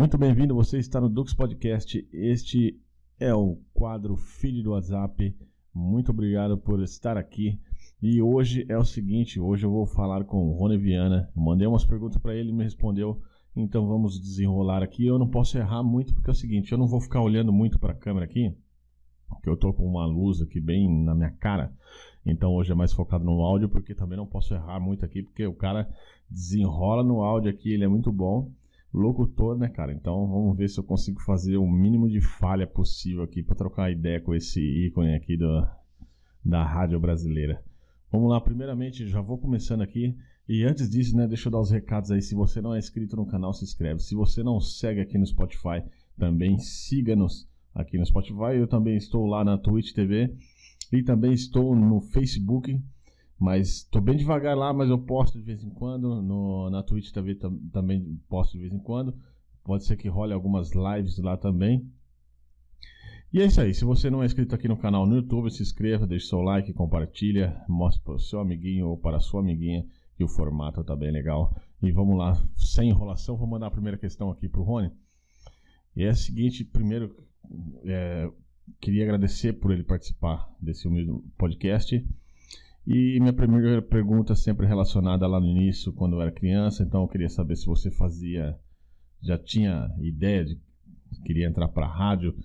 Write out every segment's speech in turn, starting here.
Muito bem-vindo, você está no Dux Podcast. Este é o quadro Filho do WhatsApp. Muito obrigado por estar aqui. E hoje é o seguinte, hoje eu vou falar com o Rony Viana. Mandei umas perguntas para ele, e me respondeu. Então vamos desenrolar aqui. Eu não posso errar muito porque é o seguinte, eu não vou ficar olhando muito para a câmera aqui, porque eu tô com uma luz aqui bem na minha cara. Então hoje é mais focado no áudio, porque também não posso errar muito aqui, porque o cara desenrola no áudio aqui, ele é muito bom. Locutor, né, cara? Então vamos ver se eu consigo fazer o mínimo de falha possível aqui para trocar ideia com esse ícone aqui do, da rádio brasileira. Vamos lá, primeiramente já vou começando aqui. E antes disso, né, deixa eu dar os recados aí. Se você não é inscrito no canal, se inscreve. Se você não segue aqui no Spotify, também siga-nos aqui no Spotify. Eu também estou lá na Twitch TV e também estou no Facebook. Mas estou bem devagar lá, mas eu posto de vez em quando. No, na Twitch TV também posto de vez em quando. Pode ser que role algumas lives lá também. E é isso aí. Se você não é inscrito aqui no canal no YouTube, se inscreva, deixe seu like, compartilha, mostre para o seu amiguinho ou para a sua amiguinha que o formato tá bem legal. E vamos lá, sem enrolação, vou mandar a primeira questão aqui para o Rony. E é a seguinte: primeiro, é, queria agradecer por ele participar desse podcast. E minha primeira pergunta sempre relacionada lá no início, quando eu era criança, então eu queria saber se você fazia, já tinha ideia de queria entrar para a rádio,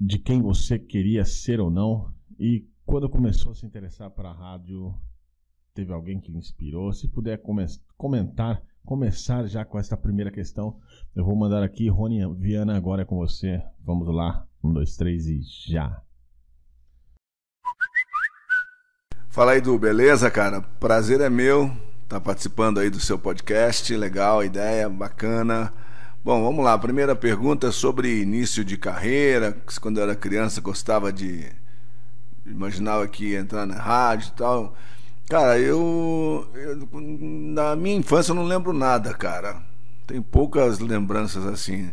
de quem você queria ser ou não, e quando começou a se interessar para a rádio, teve alguém que inspirou? Se puder comentar, começar já com essa primeira questão, eu vou mandar aqui, Rony Viana, agora é com você. Vamos lá, um, dois, três e já. Fala aí, Du, beleza, cara? Prazer é meu estar tá participando aí do seu podcast. Legal, ideia bacana. Bom, vamos lá. Primeira pergunta é sobre início de carreira. Quando eu era criança, gostava de. Imaginava que entrar na rádio e tal. Cara, eu, eu. Na minha infância eu não lembro nada, cara. Tem poucas lembranças assim.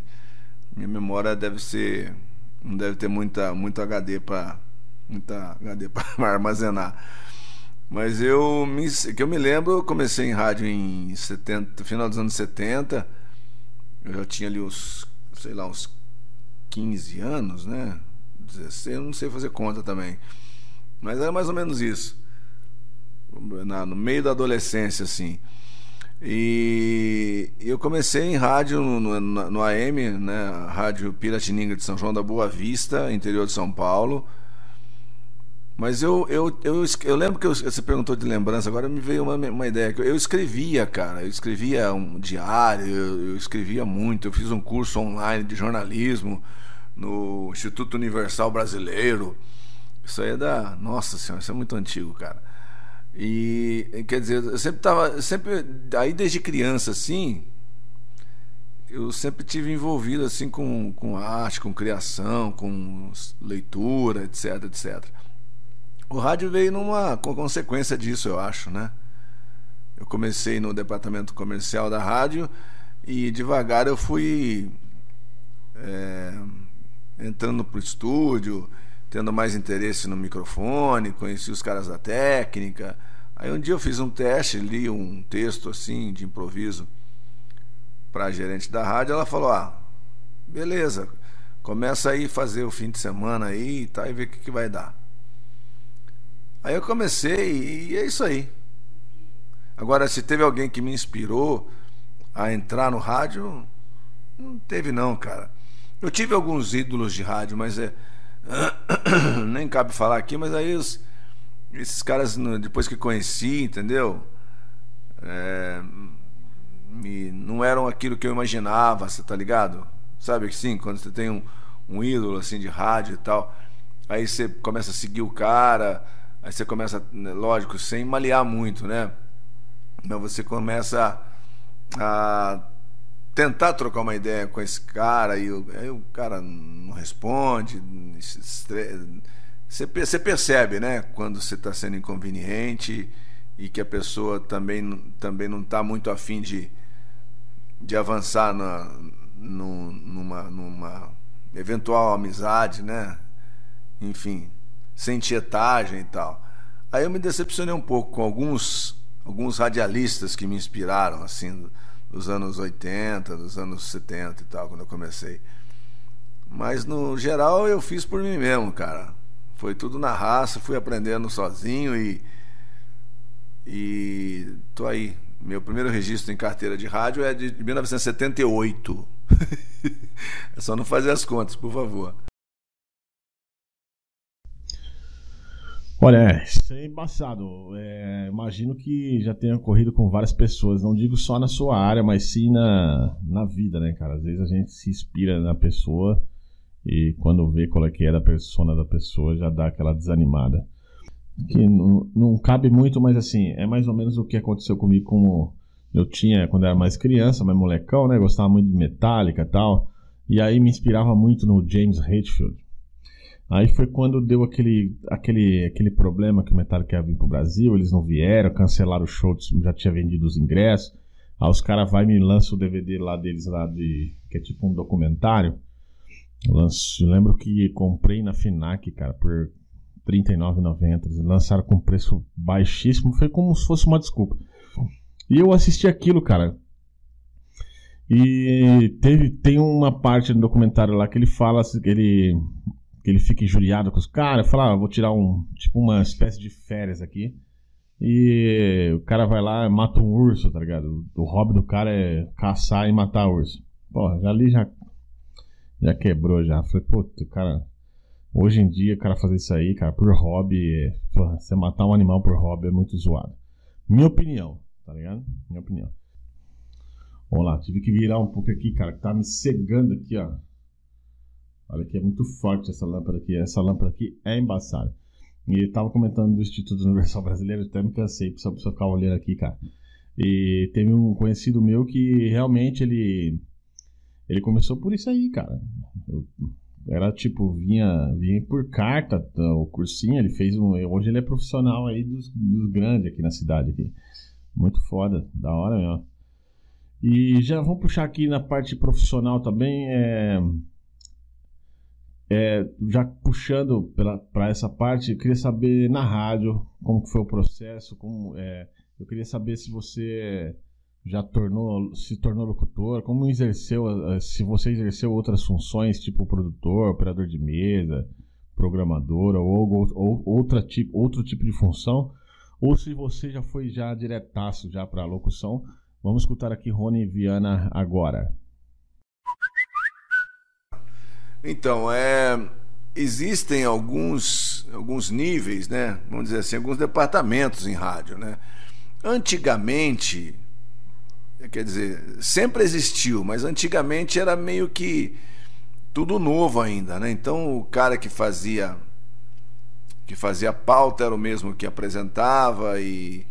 Minha memória deve ser. Não deve ter muita, muito HD para muita HD para armazenar. Mas eu me, que eu me lembro, eu comecei em rádio em 70, final dos anos 70. Eu já tinha ali uns, sei lá, uns 15 anos, né? 16, eu não sei fazer conta também. Mas era mais ou menos isso. Na, no meio da adolescência, assim. E eu comecei em rádio no, no, no AM, né? Rádio Piratininga de São João da Boa Vista, interior de São Paulo. Mas eu, eu, eu, eu lembro que eu, você perguntou de lembrança, agora me veio uma, uma ideia. Eu escrevia, cara, eu escrevia um diário, eu, eu escrevia muito. Eu fiz um curso online de jornalismo no Instituto Universal Brasileiro. Isso aí é da. Nossa Senhora, isso é muito antigo, cara. E quer dizer, eu sempre tava. Sempre, aí desde criança, assim, eu sempre tive envolvido assim com, com arte, com criação, com leitura, etc, etc. O rádio veio numa consequência disso, eu acho, né? Eu comecei no departamento comercial da rádio e devagar eu fui é, entrando pro estúdio, tendo mais interesse no microfone, conheci os caras da técnica. Aí um dia eu fiz um teste, li um texto assim de improviso para a gerente da rádio, ela falou: "Ah, beleza, começa aí fazer o fim de semana aí tá e vê o que, que vai dar". Aí eu comecei e é isso aí. Agora, se teve alguém que me inspirou a entrar no rádio, não teve não, cara. Eu tive alguns ídolos de rádio, mas é nem cabe falar aqui, mas aí os, esses caras depois que conheci, entendeu? É, me, não eram aquilo que eu imaginava, você tá ligado? Sabe que sim, quando você tem um, um ídolo assim de rádio e tal, aí você começa a seguir o cara, Aí você começa, né, lógico, sem malear muito, né? Mas você começa a tentar trocar uma ideia com esse cara e o, aí o cara não responde. Você, percebe, né? Quando você está sendo inconveniente e que a pessoa também, também não está muito afim de, de avançar na, numa, numa eventual amizade, né? Enfim, sem tietagem e tal. Aí eu me decepcionei um pouco com alguns alguns radialistas que me inspiraram assim dos anos 80, dos anos 70 e tal, quando eu comecei. Mas no geral eu fiz por mim mesmo, cara. Foi tudo na raça, fui aprendendo sozinho e. E tô aí. Meu primeiro registro em carteira de rádio é de 1978. é só não fazer as contas, por favor. Olha, é, isso é embaçado. É, imagino que já tenha ocorrido com várias pessoas. Não digo só na sua área, mas sim na, na vida, né, cara? Às vezes a gente se inspira na pessoa e quando vê qual é que é a persona da pessoa, já dá aquela desanimada. Que não, não cabe muito, mas assim, é mais ou menos o que aconteceu comigo com. Eu tinha, quando era mais criança, mais molecão, né? Gostava muito de Metallica e tal. E aí me inspirava muito no James Hetfield Aí foi quando deu aquele, aquele, aquele problema que o Metallica ia vir pro Brasil, eles não vieram, cancelaram o show, já tinha vendido os ingressos. Aí os caras vai e me lançam o DVD lá deles, lá de, que é tipo um documentário. Lanço, lembro que comprei na FINAC, cara, por R$39,90. Eles lançaram com preço baixíssimo, foi como se fosse uma desculpa. E eu assisti aquilo, cara. E teve, tem uma parte do documentário lá que ele fala ele que ele fica injuriado com os caras, fala, ah, vou tirar um, tipo uma espécie de férias aqui. E o cara vai lá e mata um urso, tá ligado? O hobby do cara é caçar e matar urso. Porra, ali já, já quebrou já. Falei, puta, cara, hoje em dia o cara fazer isso aí, cara, por hobby, porra, você matar um animal por hobby é muito zoado. Minha opinião, tá ligado? Minha opinião. Vamos lá, tive que virar um pouco aqui, cara, que tá me cegando aqui, ó. Olha que é muito forte essa lâmpada aqui. Essa lâmpada aqui é embaçada. E ele tava comentando do Instituto Universal Brasileiro, até me cansei só pra ficar olhando aqui, cara. E teve um conhecido meu que realmente ele ele começou por isso aí, cara. Eu, era tipo, vinha, vinha por carta o cursinho, ele fez um. Hoje ele é profissional aí dos, dos grandes aqui na cidade aqui. Muito foda, da hora mesmo. E já vamos puxar aqui na parte profissional também. É, é, já puxando para essa parte, eu queria saber na rádio como foi o processo, como é, eu queria saber se você já tornou, se tornou locutor, como exerceu, se você exerceu outras funções, tipo produtor, operador de mesa, programador ou, ou, ou outra tipo, outro tipo de função, ou se você já foi já diretaço já para locução. Vamos escutar aqui Rony Viana agora. Então, é, existem alguns, alguns níveis, né? Vamos dizer assim, alguns departamentos em rádio, né? Antigamente, quer dizer, sempre existiu, mas antigamente era meio que tudo novo ainda, né? Então o cara que fazia que fazia pauta era o mesmo que apresentava e,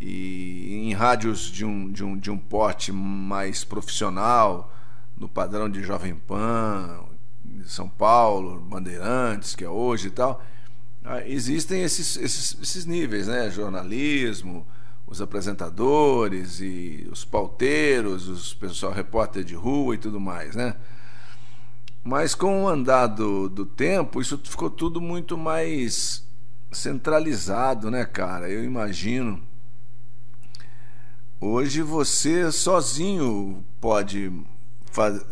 e em rádios de um, de um, de um porte mais profissional, no padrão de Jovem Pan, são Paulo, Bandeirantes, que é hoje e tal, ah, existem esses, esses, esses níveis, né? Jornalismo, os apresentadores e os pauteiros, os pessoal repórter de rua e tudo mais, né? Mas com o andar do, do tempo, isso ficou tudo muito mais centralizado, né, cara? Eu imagino. Hoje você sozinho pode faz,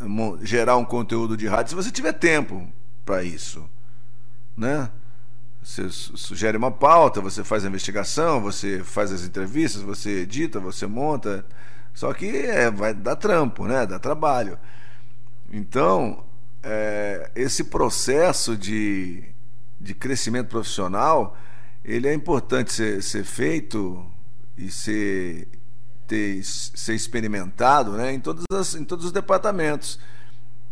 gerar um conteúdo de rádio se você tiver tempo para isso, né? Você sugere uma pauta, você faz a investigação, você faz as entrevistas, você edita, você monta. Só que é, vai dar trampo, né? Dá trabalho. Então, é, esse processo de, de crescimento profissional, ele é importante ser, ser feito e ser ter, ser experimentado né, em, todas as, em todos os departamentos.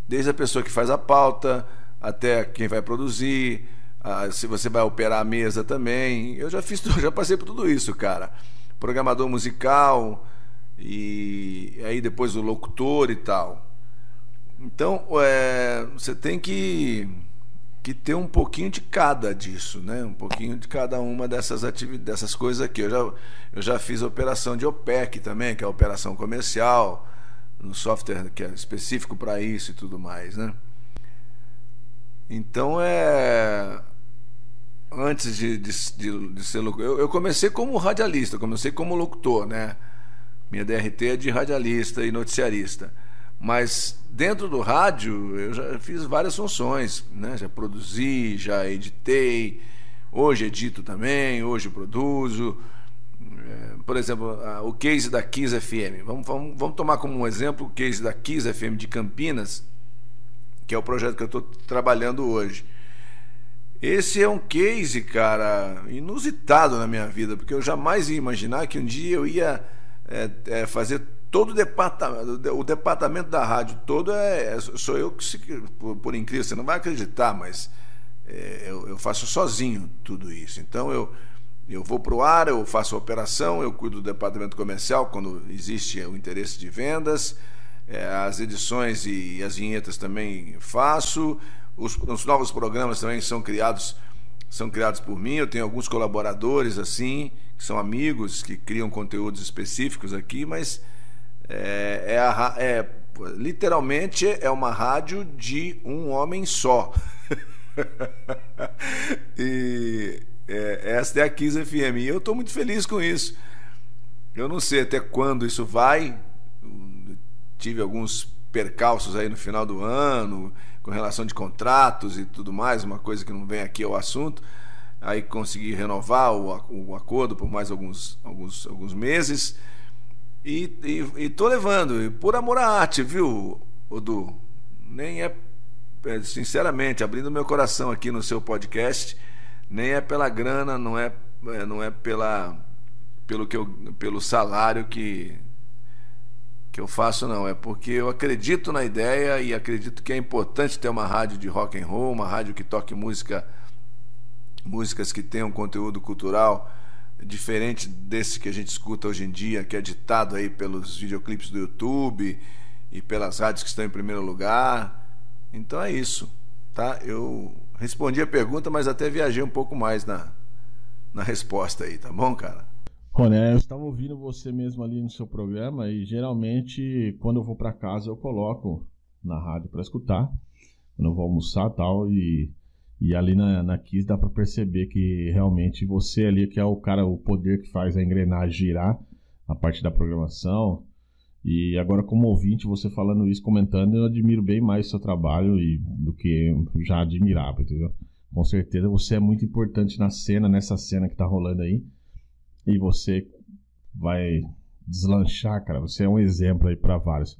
Desde a pessoa que faz a pauta, até quem vai produzir, a, se você vai operar a mesa também. Eu já fiz, já passei por tudo isso, cara. Programador musical, e aí depois o locutor e tal. Então, é, você tem que que ter um pouquinho de cada disso, né? Um pouquinho de cada uma dessas atividades, dessas coisas aqui. Eu já, eu já fiz operação de OPEC também, que é a operação comercial, no software que é específico para isso e tudo mais, né? Então é antes de, de, de, de ser locutor, eu, eu comecei como radialista, comecei como locutor, né? Minha DRT é de radialista e noticiarista. Mas dentro do rádio eu já fiz várias funções, né? Já produzi, já editei, hoje edito também, hoje produzo. É, por exemplo, o case da Kiss FM. Vamos, vamos, vamos tomar como um exemplo o case da Kiss FM de Campinas, que é o projeto que eu estou trabalhando hoje. Esse é um case, cara, inusitado na minha vida, porque eu jamais ia imaginar que um dia eu ia é, é, fazer todo o departamento, o departamento da rádio todo é, é sou eu que, por, por, incrível, você não vai acreditar, mas é, eu, eu, faço sozinho tudo isso. Então eu, eu vou para o ar, eu faço a operação, eu cuido do departamento comercial quando existe o interesse de vendas, é, as edições e as vinhetas também faço, os, os novos programas também são criados são criados por mim. Eu tenho alguns colaboradores assim que são amigos que criam conteúdos específicos aqui, mas é, é, a, é literalmente é uma rádio de um homem só. e é, esta é a Kiss FM. E eu estou muito feliz com isso. Eu não sei até quando isso vai. Tive alguns percalços aí no final do ano, com relação de contratos e tudo mais, uma coisa que não vem aqui ao assunto. Aí consegui renovar o, o acordo por mais alguns, alguns, alguns meses. E, e, e tô levando, por amor à arte, viu, Odu? Nem é, é, sinceramente, abrindo meu coração aqui no seu podcast, nem é pela grana, não é, é não é pela, pelo, que eu, pelo salário que, que eu faço não, é porque eu acredito na ideia e acredito que é importante ter uma rádio de rock and roll, uma rádio que toque música músicas que tenham conteúdo cultural diferente desse que a gente escuta hoje em dia, que é ditado aí pelos videoclipes do YouTube e pelas rádios que estão em primeiro lugar. Então é isso, tá? Eu respondi a pergunta, mas até viajei um pouco mais na, na resposta aí, tá bom, cara? Roné, eu estava ouvindo você mesmo ali no seu programa e geralmente quando eu vou para casa eu coloco na rádio para escutar, quando eu vou almoçar tal e e ali na, na Kiss dá para perceber que realmente você ali que é o cara, o poder que faz a engrenagem girar a parte da programação. E agora como ouvinte, você falando isso, comentando, eu admiro bem mais o seu trabalho e, do que já admirava, entendeu? Com certeza você é muito importante na cena, nessa cena que tá rolando aí e você vai deslanchar, cara. Você é um exemplo aí para vários.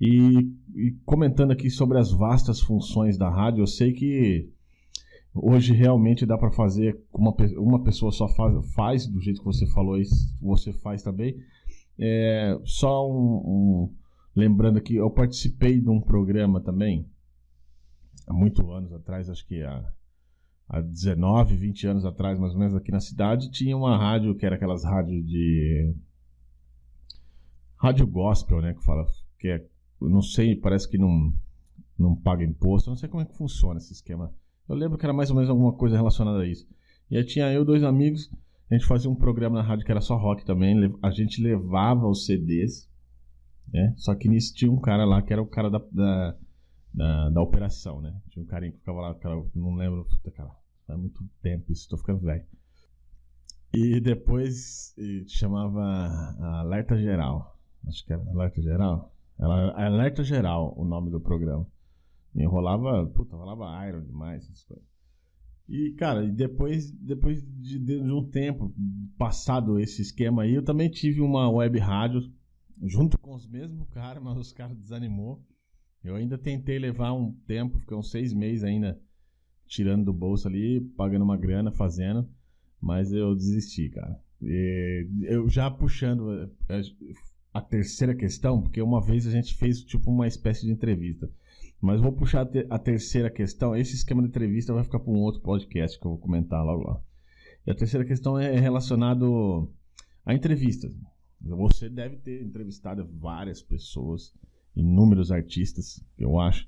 E, e, comentando aqui sobre as vastas funções da rádio, eu sei que hoje realmente dá para fazer uma, uma pessoa só faz, faz do jeito que você falou, você faz também. É, só um, um, lembrando aqui, eu participei de um programa também há muitos anos atrás, acho que há há 19, 20 anos atrás, mais ou menos, aqui na cidade, tinha uma rádio que era aquelas rádios de. Rádio gospel, né? Que fala. Que é, não sei, parece que não, não paga imposto. Não sei como é que funciona esse esquema. Eu lembro que era mais ou menos alguma coisa relacionada a isso. E aí tinha eu dois amigos, a gente fazia um programa na rádio que era só rock também. A gente levava os CDs, né? Só que nisso tinha um cara lá que era o cara da, da da, da operação, né? Tinha um carinha que ficava lá, cara, não lembro, puta, cara, faz muito tempo isso, tô ficando velho. E depois chamava Alerta Geral. Acho que era Alerta Geral. Era Alerta Geral o nome do programa. Enrolava, puta, rolava Iron demais, essas coisas. E, cara, depois, depois de, de, um tempo passado esse esquema aí, eu também tive uma web rádio junto com os mesmos caras, mas os caras desanimou. Eu ainda tentei levar um tempo, fiquei uns seis meses ainda tirando do bolso ali, pagando uma grana, fazendo, mas eu desisti, cara. E eu já puxando a, a, terceira questão, porque uma vez a gente fez tipo uma espécie de entrevista. Mas vou puxar a, te, a terceira questão. Esse esquema de entrevista vai ficar para um outro podcast que eu vou comentar logo lá. E a terceira questão é relacionado a entrevistas. Você deve ter entrevistado várias pessoas inúmeros artistas, eu acho.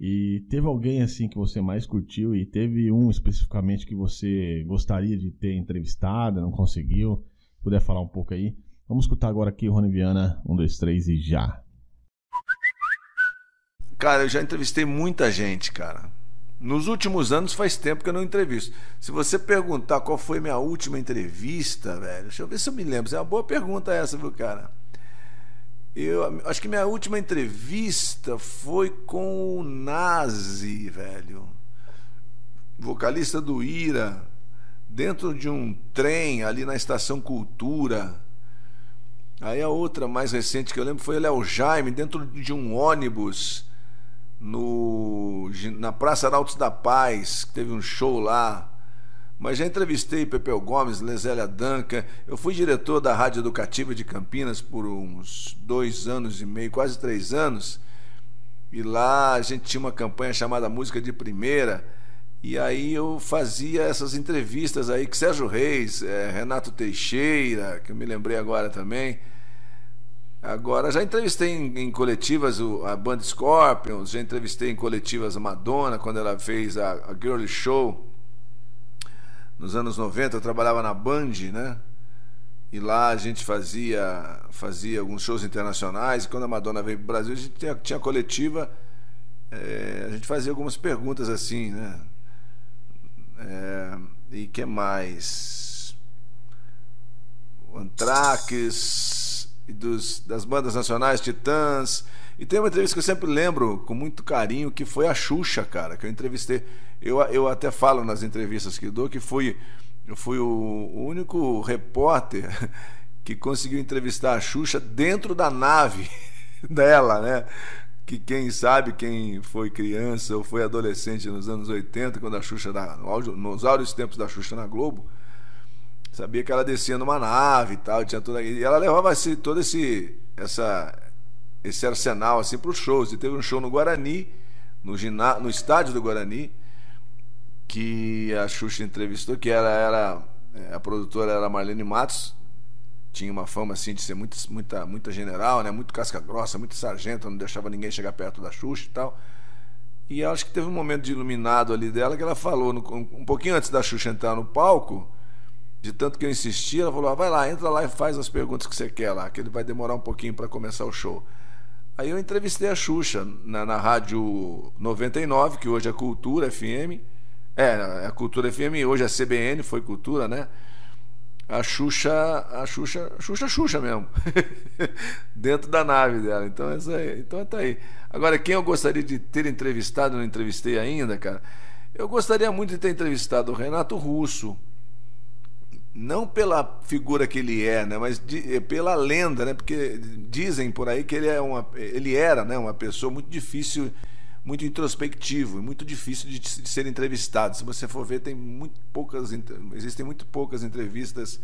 E teve alguém assim que você mais curtiu e teve um especificamente que você gostaria de ter entrevistado, não conseguiu? Puder falar um pouco aí? Vamos escutar agora aqui o Rony Viana, um, dois, três e já. Cara, eu já entrevistei muita gente, cara. Nos últimos anos faz tempo que eu não entrevisto. Se você perguntar qual foi minha última entrevista, velho, deixa eu ver se eu me lembro. É uma boa pergunta essa, viu, cara? Eu acho que minha última entrevista foi com o Nazi, velho. Vocalista do Ira, dentro de um trem ali na estação Cultura. Aí a outra mais recente que eu lembro foi o Léo Jaime, dentro de um ônibus no, na Praça Arautos da Paz, que teve um show lá. Mas já entrevistei Pepeu Gomes, Lesélia Danca. Eu fui diretor da Rádio Educativa de Campinas por uns dois anos e meio, quase três anos. E lá a gente tinha uma campanha chamada Música de Primeira. E aí eu fazia essas entrevistas aí com Sérgio Reis, é, Renato Teixeira, que eu me lembrei agora também. Agora, já entrevistei em, em coletivas o, a banda Scorpions, já entrevistei em coletivas a Madonna, quando ela fez a, a Girly Show. Nos anos 90 eu trabalhava na Band, né? E lá a gente fazia, fazia alguns shows internacionais. E quando a Madonna veio para o Brasil, a gente tinha, tinha coletiva. É, a gente fazia algumas perguntas assim, né? É, e que mais? Antraques e dos, das bandas nacionais, Titãs. E tem uma entrevista que eu sempre lembro com muito carinho, que foi a Xuxa, cara, que eu entrevistei. Eu, eu até falo nas entrevistas que dou que fui, eu fui o, único repórter que conseguiu entrevistar a Xuxa dentro da nave dela, né? Que quem sabe, quem foi criança ou foi adolescente nos anos 80, quando a Xuxa, nos áureos tempos da Xuxa na Globo, Sabia que ela descia numa nave e tal, tinha toda e ela levava esse, todo esse essa esse arsenal assim para os shows. E teve um show no Guarani, no giná, no estádio do Guarani, que a Xuxa entrevistou, que era era a produtora era Marlene Matos, tinha uma fama assim de ser muito, muita, muita general, né? muito casca grossa, muito sargento, não deixava ninguém chegar perto da Xuxa e tal. E acho que teve um momento de iluminado ali dela que ela falou, no, um pouquinho antes da Xuxa entrar no palco, de tanto que eu insisti, ela falou: ah, vai lá, entra lá e faz as perguntas que você quer lá, que ele vai demorar um pouquinho para começar o show. Aí eu entrevistei a Xuxa na, na rádio 99, que hoje é Cultura FM. É, é a Cultura FM, hoje é CBN, foi Cultura, né? A Xuxa, a Xuxa, Xuxa, Xuxa mesmo. Dentro da nave dela. Então, essa aí, então tá aí. Agora, quem eu gostaria de ter entrevistado, não entrevistei ainda, cara. Eu gostaria muito de ter entrevistado o Renato Russo não pela figura que ele é, né, mas de, é pela lenda, né, porque dizem por aí que ele é uma, ele era, né, uma pessoa muito difícil, muito introspectivo, muito difícil de, de ser entrevistado. Se você for ver, tem muito poucas, existem muito poucas entrevistas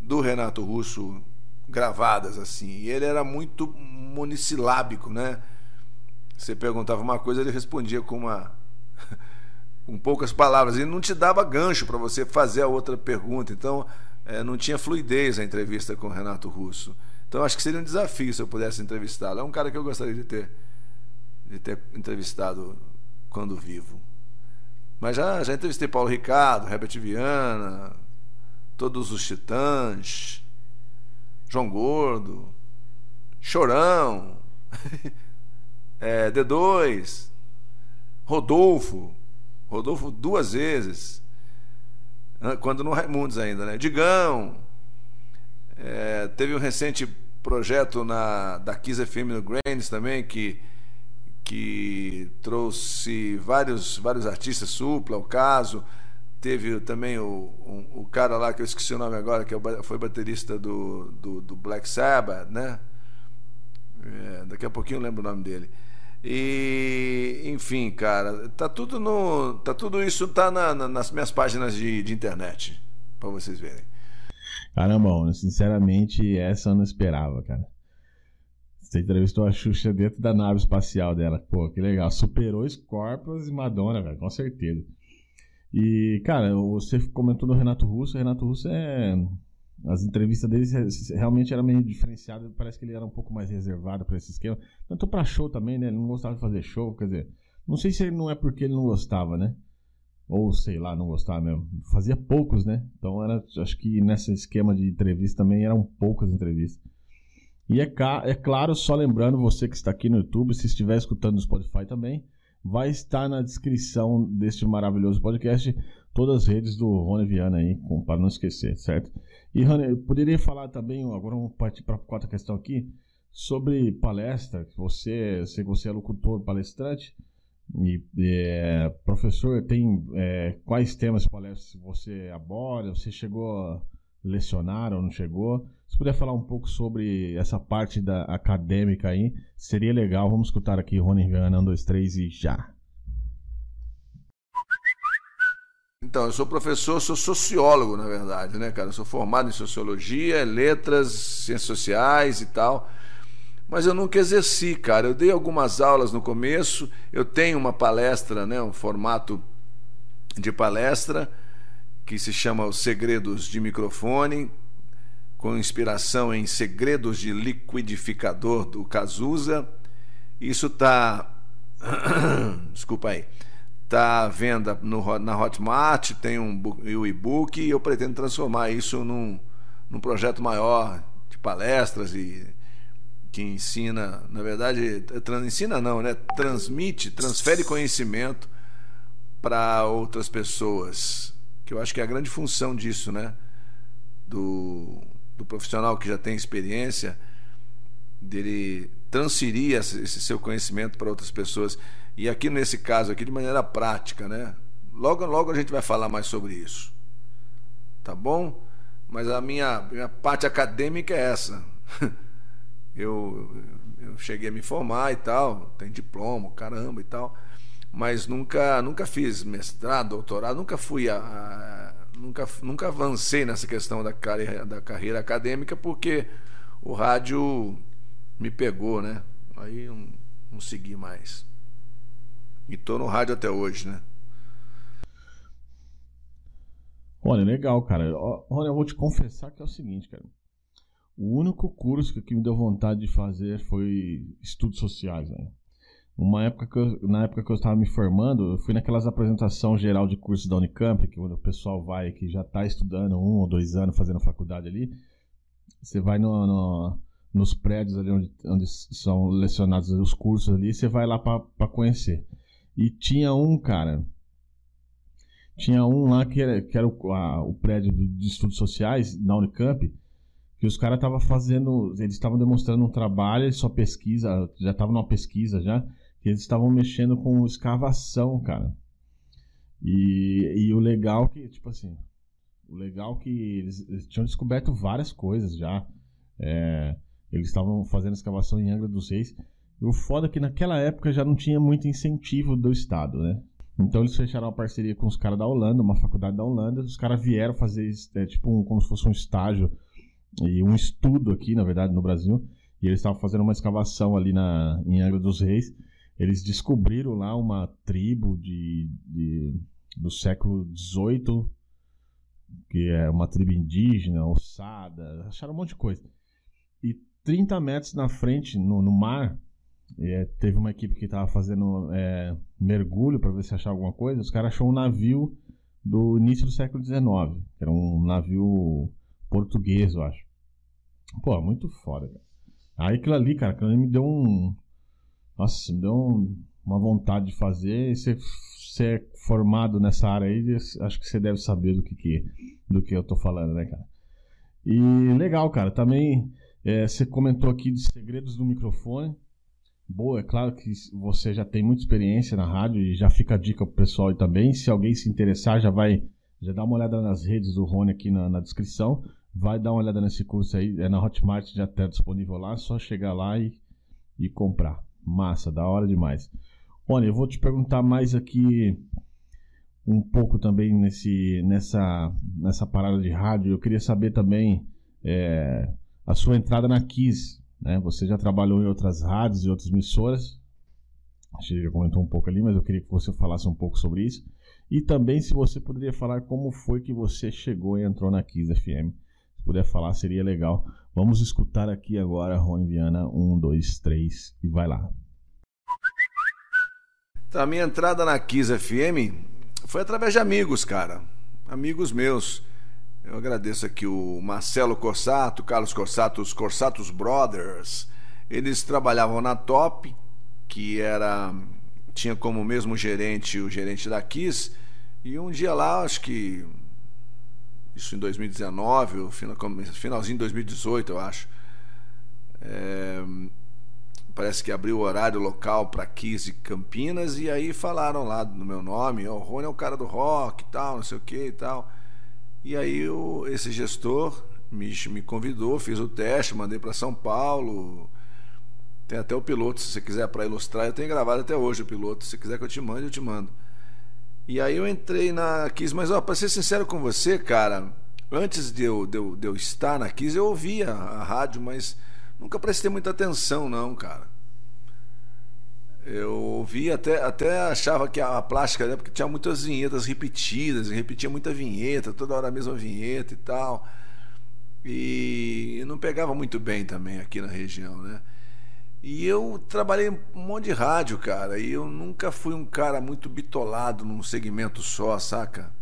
do Renato Russo gravadas assim. E ele era muito monossilábico, né? Você perguntava uma coisa, ele respondia com uma com poucas palavras, e não te dava gancho para você fazer a outra pergunta. Então, é, não tinha fluidez a entrevista com o Renato Russo. Então, acho que seria um desafio se eu pudesse entrevistá-lo. É um cara que eu gostaria de ter, de ter entrevistado quando vivo. Mas já, já entrevistei Paulo Ricardo, Herbert Viana, todos os Titãs, João Gordo, Chorão, é, D2, Rodolfo. Rodolfo duas vezes, quando no Raimundos ainda, né? Digão. É, teve um recente projeto na, da Kiss FM no Grains também, que, que trouxe vários, vários artistas, Supla, o caso. Teve também o, um, o cara lá, que eu esqueci o nome agora, que é foi baterista do, do, do Black Sabbath, né? É, daqui a pouquinho eu lembro o nome dele. E, enfim, cara, tá tudo no. Tá tudo isso tá na, na, nas minhas páginas de, de internet. para vocês verem. Caramba, sinceramente, essa eu não esperava, cara. Você entrevistou a Xuxa dentro da nave espacial dela. Pô, que legal. Superou Scorpions e Madonna, velho, com certeza. E, cara, você comentou do Renato Russo. O Renato Russo é as entrevistas dele realmente eram meio diferenciadas. Parece que ele era um pouco mais reservado para esse esquema. Tanto para show também, né? Ele não gostava de fazer show. Quer dizer, não sei se não é porque ele não gostava, né? Ou sei lá, não gostava mesmo. Fazia poucos, né? Então era, acho que nesse esquema de entrevista também eram poucas entrevistas. E é, é claro, só lembrando você que está aqui no YouTube, se estiver escutando no Spotify também, vai estar na descrição deste maravilhoso podcast todas as redes do Rony Viana aí, para não esquecer, certo? E Rony, eu poderia falar também, agora vamos partir para a quarta questão aqui, sobre palestra. Você, sei que você é locutor, palestrante. E, é, professor, tem é, quais temas palestras você aborda? Você chegou a lecionar ou não chegou? Se puder falar um pouco sobre essa parte da acadêmica aí, seria legal. Vamos escutar aqui Rony Viana, 1, 2, 3 e já. Então, eu sou professor, sou sociólogo, na verdade, né, cara? Eu sou formado em sociologia, letras, ciências sociais e tal mas eu nunca exerci, cara. Eu dei algumas aulas no começo, eu tenho uma palestra, né, um formato de palestra que se chama Os Segredos de Microfone, com inspiração em Segredos de Liquidificador do Cazuza. Isso tá desculpa aí. Tá à venda no, na Hotmart, tem um e-book e eu pretendo transformar isso num, num projeto maior de palestras e que ensina, na verdade, trans, ensina não, né? Transmite, transfere conhecimento para outras pessoas. Que eu acho que é a grande função disso, né? Do, do profissional que já tem experiência, dele transferir esse seu conhecimento para outras pessoas. E aqui nesse caso aqui de maneira prática, né? Logo logo a gente vai falar mais sobre isso. Tá bom? Mas a minha, minha parte acadêmica é essa. eu, eu cheguei a me formar e tal, tem diploma, caramba e tal, mas nunca nunca fiz mestrado, doutorado, nunca fui a, a nunca nunca avancei nessa questão da carreira, da carreira acadêmica porque o rádio me pegou, né? Aí não, não segui mais. E tô no rádio até hoje, né? Olha, legal, cara. Olha, eu vou te confessar que é o seguinte, cara. O único curso que me deu vontade de fazer foi estudos sociais, né? Uma época que eu, na época que eu estava me formando, eu fui naquelas apresentação geral de cursos da Unicamp, que o pessoal vai que já está estudando um ou dois anos fazendo faculdade ali. Você vai no, no, nos prédios ali onde, onde são lecionados os cursos ali, você vai lá para conhecer. E tinha um, cara, tinha um lá que era, que era o, a, o prédio de estudos sociais da Unicamp, que os caras estavam fazendo, eles estavam demonstrando um trabalho, só pesquisa, já estavam numa pesquisa já, que eles estavam mexendo com escavação, cara. E, e o legal que, tipo assim, o legal que eles, eles tinham descoberto várias coisas já. É, eles estavam fazendo escavação em Angra dos Reis. E o foda é que naquela época já não tinha muito incentivo do Estado, né? Então eles fecharam uma parceria com os caras da Holanda, uma faculdade da Holanda. Os caras vieram fazer é, tipo um, como se fosse um estágio e um estudo aqui, na verdade, no Brasil. E eles estavam fazendo uma escavação ali na, em Angra dos Reis. Eles descobriram lá uma tribo de, de do século XVIII, que é uma tribo indígena, ossada, acharam um monte de coisa. E 30 metros na frente, no, no mar, é, teve uma equipe que estava fazendo é, mergulho para ver se achava alguma coisa. Os caras acharam um navio do início do século XIX, que era um navio português, eu acho. Pô, muito foda, cara. Aí aquilo ali, cara, aquilo ali me deu um. Nossa, me deu um, uma vontade de fazer. E você, é formado nessa área aí, acho que você deve saber do que, que, do que eu tô falando, né, cara? E legal, cara. Também é, você comentou aqui de segredos do microfone. Boa, é claro que você já tem muita experiência na rádio e já fica a dica pro pessoal aí também. Se alguém se interessar, já vai já dá uma olhada nas redes do Rony aqui na, na descrição. Vai dar uma olhada nesse curso aí. É na Hotmart, já está disponível lá. É só chegar lá e, e comprar. Massa, da hora demais. Rony, eu vou te perguntar mais aqui um pouco também nesse, nessa, nessa parada de rádio. Eu queria saber também é, a sua entrada na Kiss. Né? Você já trabalhou em outras rádios e outras emissoras. A gente já comentou um pouco ali, mas eu queria que você falasse um pouco sobre isso. E também se você poderia falar como foi que você chegou e entrou na Kiss FM. Se puder falar, seria legal. Vamos escutar aqui agora, Rony Viana. Um, dois, três e vai lá. A minha entrada na Kiss FM foi através de amigos, cara. Amigos meus. Eu agradeço aqui o Marcelo Corsato, Carlos Corsato, os Corsatos Brothers. Eles trabalhavam na Top, que era tinha como mesmo gerente o gerente da Kiss. E um dia lá, acho que isso em 2019, finalzinho de 2018, eu acho. É, parece que abriu o horário local para Kiss e Campinas e aí falaram lá no meu nome, o Rony é o cara do rock e tal, não sei o que e tal. E aí o, esse gestor me, me convidou, fiz o teste, mandei para São Paulo. Tem até o piloto, se você quiser para ilustrar, eu tenho gravado até hoje o piloto. Se quiser que eu te mande, eu te mando. E aí eu entrei na Kiss, mas ó, para ser sincero com você, cara, antes de eu, de eu, de eu estar na Kiss, eu ouvia a rádio, mas nunca prestei muita atenção, não, cara. Eu ouvi até, até achava que a plástica, né, porque tinha muitas vinhetas repetidas, repetia muita vinheta, toda hora a mesma vinheta e tal. E não pegava muito bem também aqui na região, né? E eu trabalhei um monte de rádio, cara, e eu nunca fui um cara muito bitolado num segmento só, saca?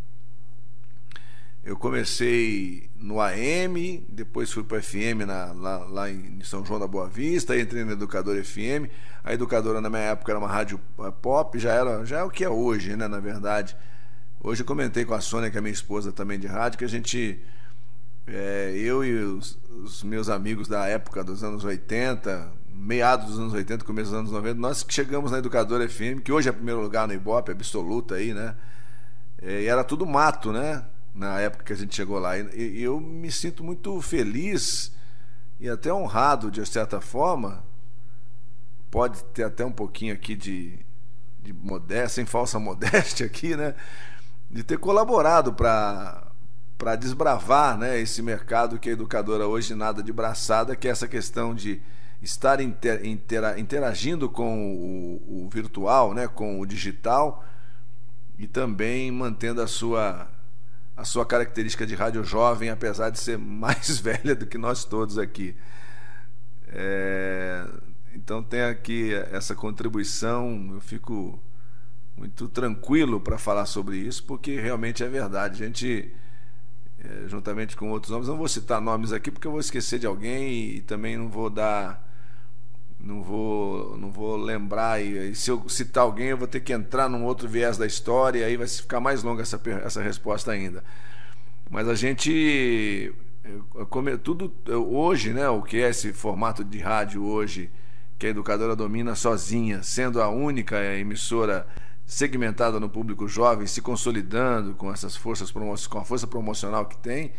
Eu comecei no AM, depois fui para FM na, lá, lá, em São João da Boa Vista, entrei na Educadora FM. A Educadora na minha época era uma rádio eh, pop, já era, já é o que é hoje, né, na verdade. Hoje eu comentei com a Sônia, que é minha esposa também de rádio, que a gente é, eu e os, os, meus amigos da época dos anos 80, meados dos anos 80, começo dos anos 90, nós que chegamos na Educadora FM, que hoje é primeiro lugar no Ibope, absoluta aí, né? É, e era tudo mato, né? Na época que a gente chegou lá. E, eu me sinto muito feliz e até honrado, de certa forma. Pode ter até um pouquinho aqui de, de modéstia, sem falsa modéstia aqui, né? De ter colaborado para para desbravar né, esse mercado que a educadora hoje nada de braçada, que é essa questão de estar inter, interagindo com o, o virtual, né, com o digital, e também mantendo a sua a sua característica de rádio jovem, apesar de ser mais velha do que nós todos aqui. É, então tem aqui essa contribuição, eu fico muito tranquilo para falar sobre isso, porque realmente é verdade. A gente, é, juntamente com outros nomes, não vou citar nomes aqui porque eu vou esquecer de alguém e também não vou dar não vou não vou lembrar e, se eu citar alguém eu vou ter que entrar num outro viés da história e aí vai ficar mais longa essa, essa resposta ainda. Mas a gente tudo hoje né o que é esse formato de rádio hoje que a educadora domina sozinha sendo a única emissora segmentada no público jovem se consolidando com essas forças com a força promocional que tem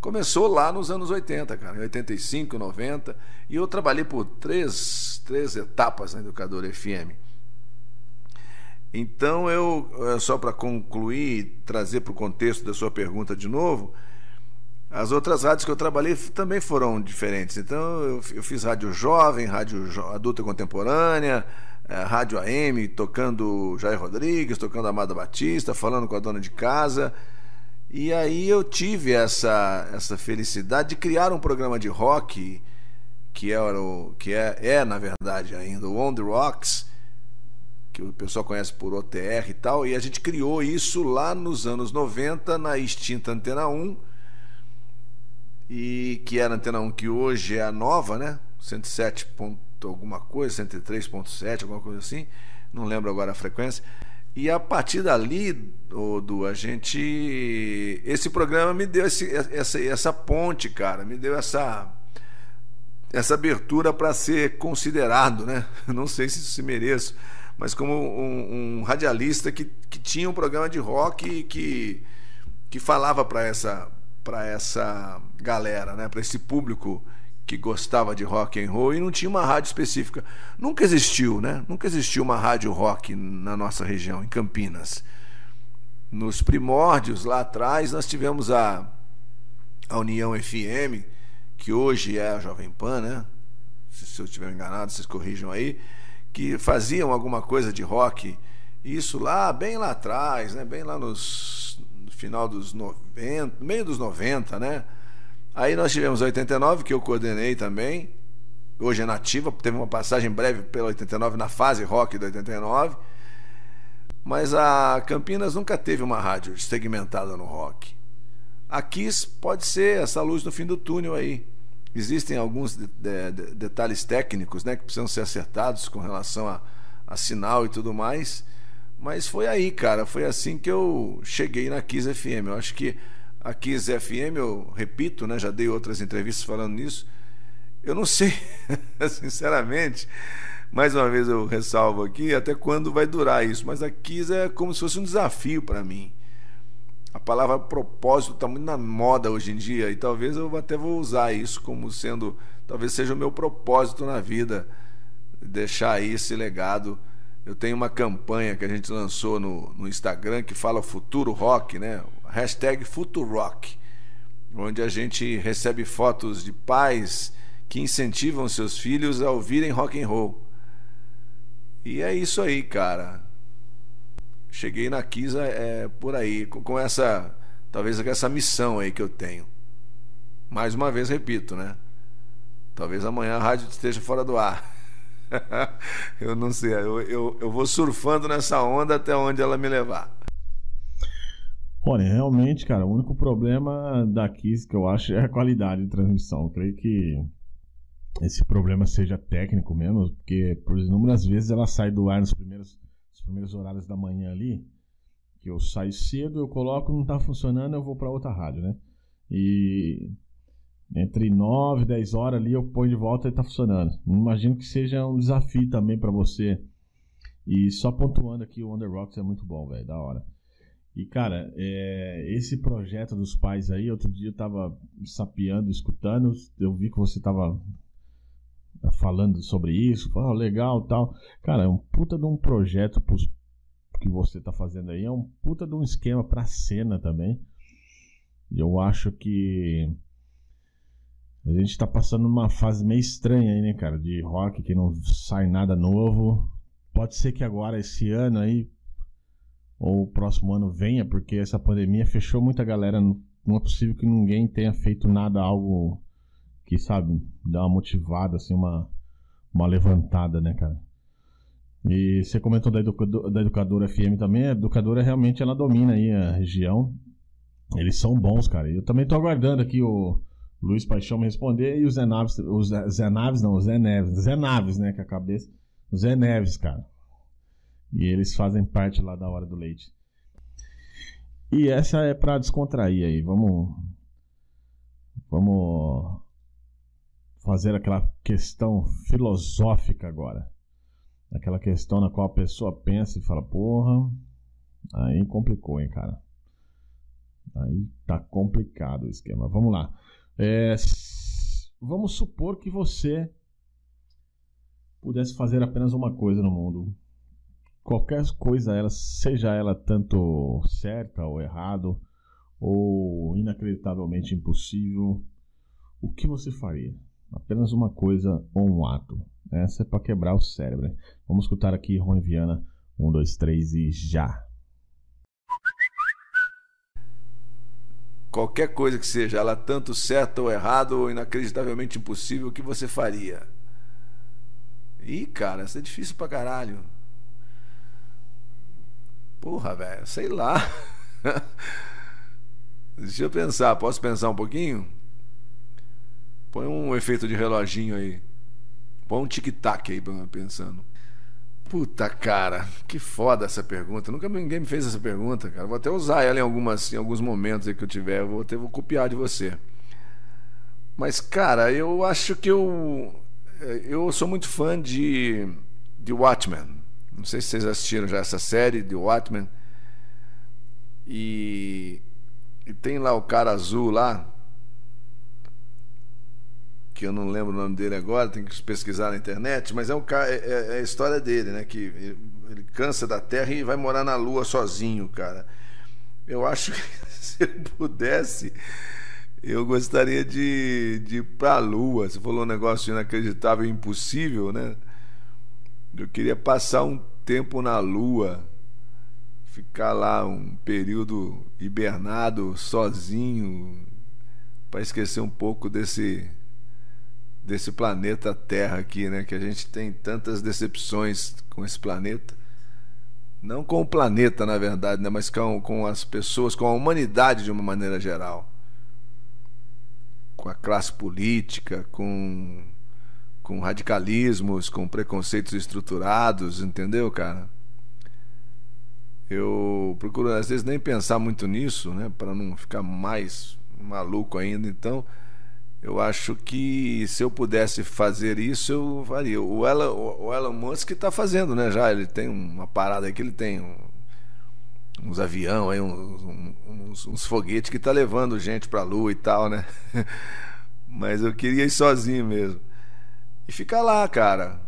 Começou lá nos anos 80, cara, em 85, 90, e eu trabalhei por três, três etapas na Educadora FM. Então, eu, eh, só para concluir, trazer para o contexto da sua pergunta de novo, as outras rádios que eu trabalhei também foram diferentes. Então, eu, eu fiz rádio jovem, rádio adulta contemporânea, é, rádio AM, tocando Jair Rodrigues, tocando Amada Batista, falando com a dona de casa. E aí eu tive essa, essa felicidade de criar um programa de rock que é, o, que é, é na verdade ainda o On The Rocks, que o pessoal conhece por OTR e tal, e a gente criou isso lá nos anos 90 na extinta Antena 1, e que era a Antena 1 que hoje é a nova, né? 107. Ponto alguma coisa, 103.7, alguma coisa assim, não lembro agora a frequência. E a partir dali, do a gente. Esse programa me deu esse, essa, essa ponte, cara, me deu essa, essa abertura para ser considerado, né? Não sei se isso se mereço, mas como um, um radialista que, que tinha um programa de rock e que, que falava para essa, essa galera, né? para esse público que gostava de rock and roll e não tinha uma rádio específica. Nunca existiu, né? Nunca existiu uma rádio rock na nossa região, em Campinas. Nos primórdios, lá atrás, nós tivemos a, a União FM, que hoje é a Jovem Pan, né? Se, se eu estiver enganado, vocês corrijam aí, que faziam alguma coisa de rock. Isso lá, bem lá atrás, né? Bem lá nos, no final dos 90, meio dos 90, né? Aí nós tivemos a 89, que eu coordenei também. Hoje é nativa, teve uma passagem breve pela 89 na fase rock da 89. Mas a Campinas nunca teve uma rádio segmentada no rock. A Kiss pode ser essa luz no fim do túnel aí. Existem alguns de, de, de, detalhes técnicos né, que precisam ser acertados com relação a, a sinal e tudo mais. Mas foi aí, cara. Foi assim que eu cheguei na Kiss FM. Eu acho que a Kiss FM, eu repito, né, já dei outras entrevistas falando nisso. Eu não sei, sinceramente. Mais uma vez eu ressalvo aqui até quando vai durar isso, mas a Kiss é como se fosse um desafio para mim. A palavra propósito está muito na moda hoje em dia e talvez eu até vou usar isso como sendo, talvez seja o meu propósito na vida, deixar aí esse legado. Eu tenho uma campanha que a gente lançou no, no Instagram que fala Futuro Rock, né? Hashtag Futurock, onde a gente recebe fotos de pais que incentivam seus filhos a ouvirem rock and roll. E é isso aí, cara cheguei na Kisa é, por aí, com, essa, talvez com essa missão aí que eu tenho. Mais uma vez repito, né? Talvez amanhã a rádio esteja fora do ar. eu não sei, eu, eu, eu vou surfando nessa onda até onde ela me levar. Olha, realmente, cara, o único problema da Kiss que eu acho é a qualidade de transmissão. Eu creio que esse problema seja técnico mesmo, porque por inúmeras vezes ela sai do ar nos primeiros primeiros horários da manhã ali, que eu saio cedo, eu coloco, não está funcionando, eu vou para outra rádio, né? E entre 9 e 10 horas ali eu ponho de volta e está funcionando. Imagino que seja um desafio também para você. E só pontuando aqui, o Under Rocks é muito bom, velho, da hora. E cara, é, esse projeto dos pais aí, outro dia eu tava sapeando, escutando, eu vi que você tava falando sobre isso, oh, legal tal. Cara, é um puta de um projeto pros, que você tá fazendo aí, é um puta de um esquema pra cena também. Eu acho que a gente tá passando uma fase meio estranha aí, né, cara, de rock que não sai nada novo. Pode ser que agora, esse ano aí, ou o próximo ano venha, porque essa pandemia fechou muita galera. Não é possível que ninguém tenha feito nada, algo que, sabe, dá uma motivada, assim, uma, uma levantada, né, cara? E você comentou da, da Educadora FM também. A Educadora realmente ela domina aí a região. Eles são bons, cara. Eu também tô aguardando aqui o Luiz Paixão me responder e o Zé Naves, o Zé, Zé Naves não, o Zé Neves, Zé Naves, né, com a cabeça. O Zé Neves, cara. E eles fazem parte lá da hora do leite. E essa é para descontrair aí. Vamos vamos fazer aquela questão filosófica agora. Aquela questão na qual a pessoa pensa e fala, porra, aí complicou, hein, cara. Aí tá complicado o esquema. Vamos lá. É, vamos supor que você pudesse fazer apenas uma coisa no mundo. Qualquer coisa, ela, seja ela tanto certa ou errado, ou inacreditavelmente impossível, o que você faria? Apenas uma coisa ou um ato. Essa é para quebrar o cérebro. Vamos escutar aqui Rony Viana. Um, dois, três e já. Qualquer coisa que seja, ela tanto certa ou errada ou inacreditavelmente impossível, o que você faria? Ih, cara, isso é difícil pra caralho. Porra, velho, sei lá. Deixa eu pensar, posso pensar um pouquinho? Põe um efeito de reloginho aí. Põe um tic-tac aí pensando. Puta cara, que foda essa pergunta. Nunca ninguém me fez essa pergunta, cara. Vou até usar ela em, algumas, em alguns momentos que eu tiver. vou até vou copiar de você. Mas, cara, eu acho que eu. Eu sou muito fã de. de Watchmen. Não sei se vocês assistiram já essa série de Watchmen. E. E tem lá o cara azul lá, que eu não lembro o nome dele agora, tem que pesquisar na internet, mas é, um, é, é, é a história dele, né? Que ele, cansa da Terra e vai morar na Lua sozinho, cara. Eu acho que se ele pudesse, eu gostaria de, de ir para a Lua. Você falou um negócio inacreditável impossível, né? Eu queria passar um tempo na Lua, ficar lá um período hibernado, sozinho, para esquecer um pouco desse desse planeta Terra aqui, né? Que a gente tem tantas decepções com esse planeta. Não com o planeta, na verdade, né? mas com, com as pessoas, com a humanidade de uma maneira geral. Com a classe política, com, com radicalismos, com preconceitos estruturados, entendeu, cara? Eu procuro às vezes nem pensar muito nisso, né, para não ficar mais maluco ainda. Então, Eu acho que se eu pudesse fazer isso, eu faria. O Elon, o Elon Musk está fazendo, né? Já ele tem uma parada aí que ele tem um, uns avião aí, uns, uns, uns foguetes que tá levando gente para a Lua e tal, né? Mas eu queria ir sozinho mesmo e ficar lá, cara,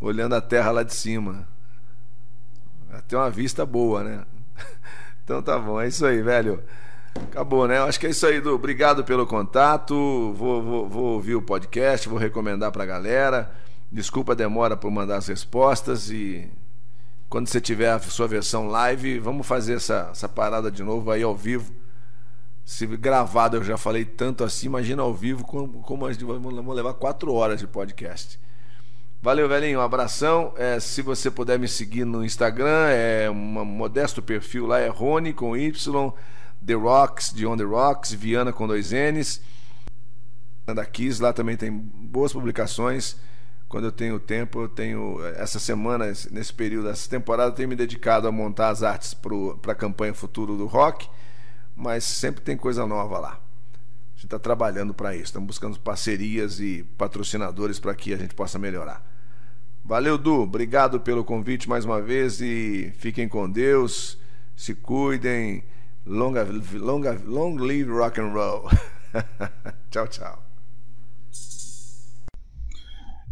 olhando a Terra lá de cima. Ter uma vista boa, né? Então tá bom, é isso aí, velho. Acabou, né? Acho que é isso aí, Du. Obrigado pelo contato. Vou, vou, vou ouvir o podcast, vou recomendar pra galera. Desculpa a demora por mandar as respostas e quando você tiver a sua versão live, vamos fazer essa, essa parada de novo aí ao vivo. Se gravado eu já falei tanto assim, imagina ao vivo como, como vamos levar quatro horas de podcast. Valeu, velhinho. Um abração. É, se você puder me seguir no Instagram, é um modesto perfil lá, é Rony com Y. The Rocks, de On The Rocks, Viana com dois N's. Da Kiss, lá também tem boas publicações. Quando eu tenho tempo, eu tenho. Essa semana, nesse período, essa temporada, eu tenho me dedicado a montar as artes para a campanha Futuro do Rock, mas sempre tem coisa nova lá. A gente está trabalhando para isso, estamos buscando parcerias e patrocinadores para que a gente possa melhorar. Valeu, Du. Obrigado pelo convite mais uma vez e fiquem com Deus. Se cuidem. Longa, longa, long live rock and roll. tchau, tchau.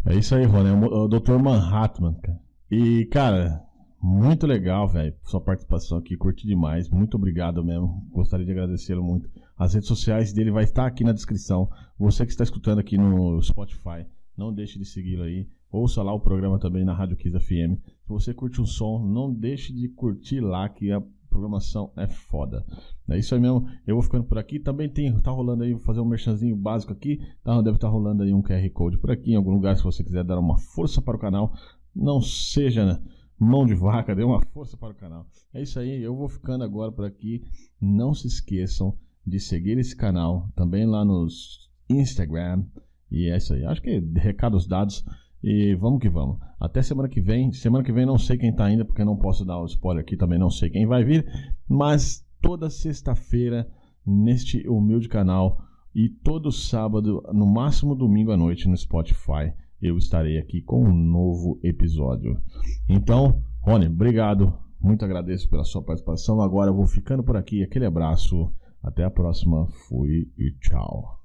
É isso aí, Rony. É o Dr. Manhattan, cara. E, cara, muito legal, velho, sua participação aqui. Curti demais. Muito obrigado mesmo. Gostaria de agradecê-lo muito. As redes sociais dele vai estar aqui na descrição. Você que está escutando aqui no Spotify, não deixe de segui-lo aí. Ouça lá o programa também na Rádio Kiss FM. Se você curte um som, não deixe de curtir lá que a programação é foda. É isso aí mesmo. Eu vou ficando por aqui. Também tem, tá rolando aí, vou fazer um merchanzinho básico aqui. Tá, deve estar tá rolando aí um QR Code por aqui em algum lugar. Se você quiser dar uma força para o canal, não seja né, mão de vaca, dê uma força para o canal. É isso aí. Eu vou ficando agora por aqui. Não se esqueçam de seguir esse canal também lá nos Instagram. E é isso aí. Acho que recados dados. E vamos que vamos. Até semana que vem. Semana que vem não sei quem tá ainda, porque não posso dar o spoiler aqui também, não sei quem vai vir. Mas toda sexta-feira, neste humilde canal, e todo sábado, no máximo domingo à noite, no Spotify, eu estarei aqui com um novo episódio. Então, Rony, obrigado. Muito agradeço pela sua participação. Agora eu vou ficando por aqui. Aquele abraço. Até a próxima. Fui e tchau.